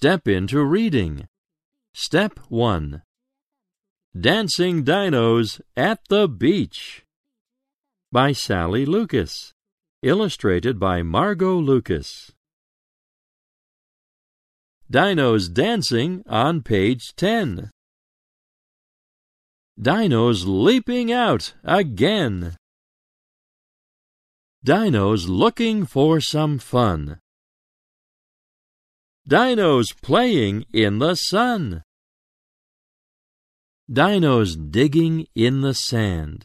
Step into reading. Step 1. Dancing Dinos at the Beach by Sally Lucas. Illustrated by Margeaux Lucas. Dinos dancing on page 10. Dinos leaping out again. Dinos looking for some fun. Dinos playing in the sun. Dinos digging in the sand.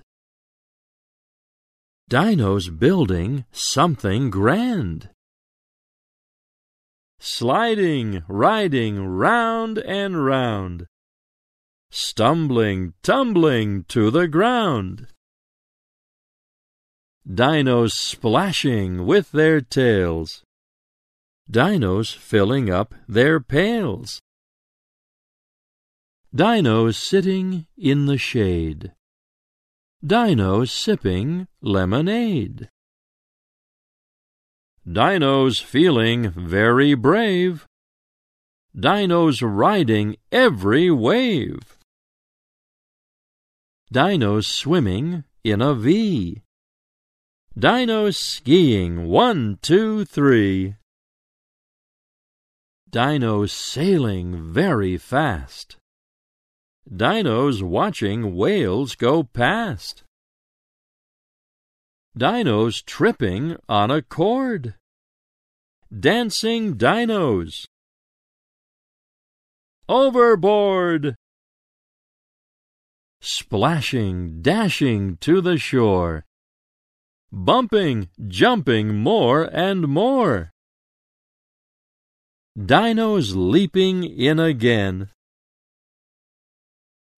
Dinos building something grand. Sliding, riding round and round. Stumbling, tumbling to the ground. Dinos splashing with their tails. Dinos filling up their pails. Dinos sitting in the shade. Dinos sipping lemonade. Dinos feeling very brave. Dinos riding every wave. Dinos swimming in a V. Dinos skiing one, two, three. Dinos sailing very fast. Dinos watching whales go past. Dinos tripping on a cord. Dancing dinos. Overboard! Splashing, dashing to the shore bumping, jumping more and more. Dinos leaping in again.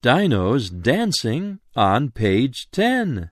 Dinos dancing on page 10.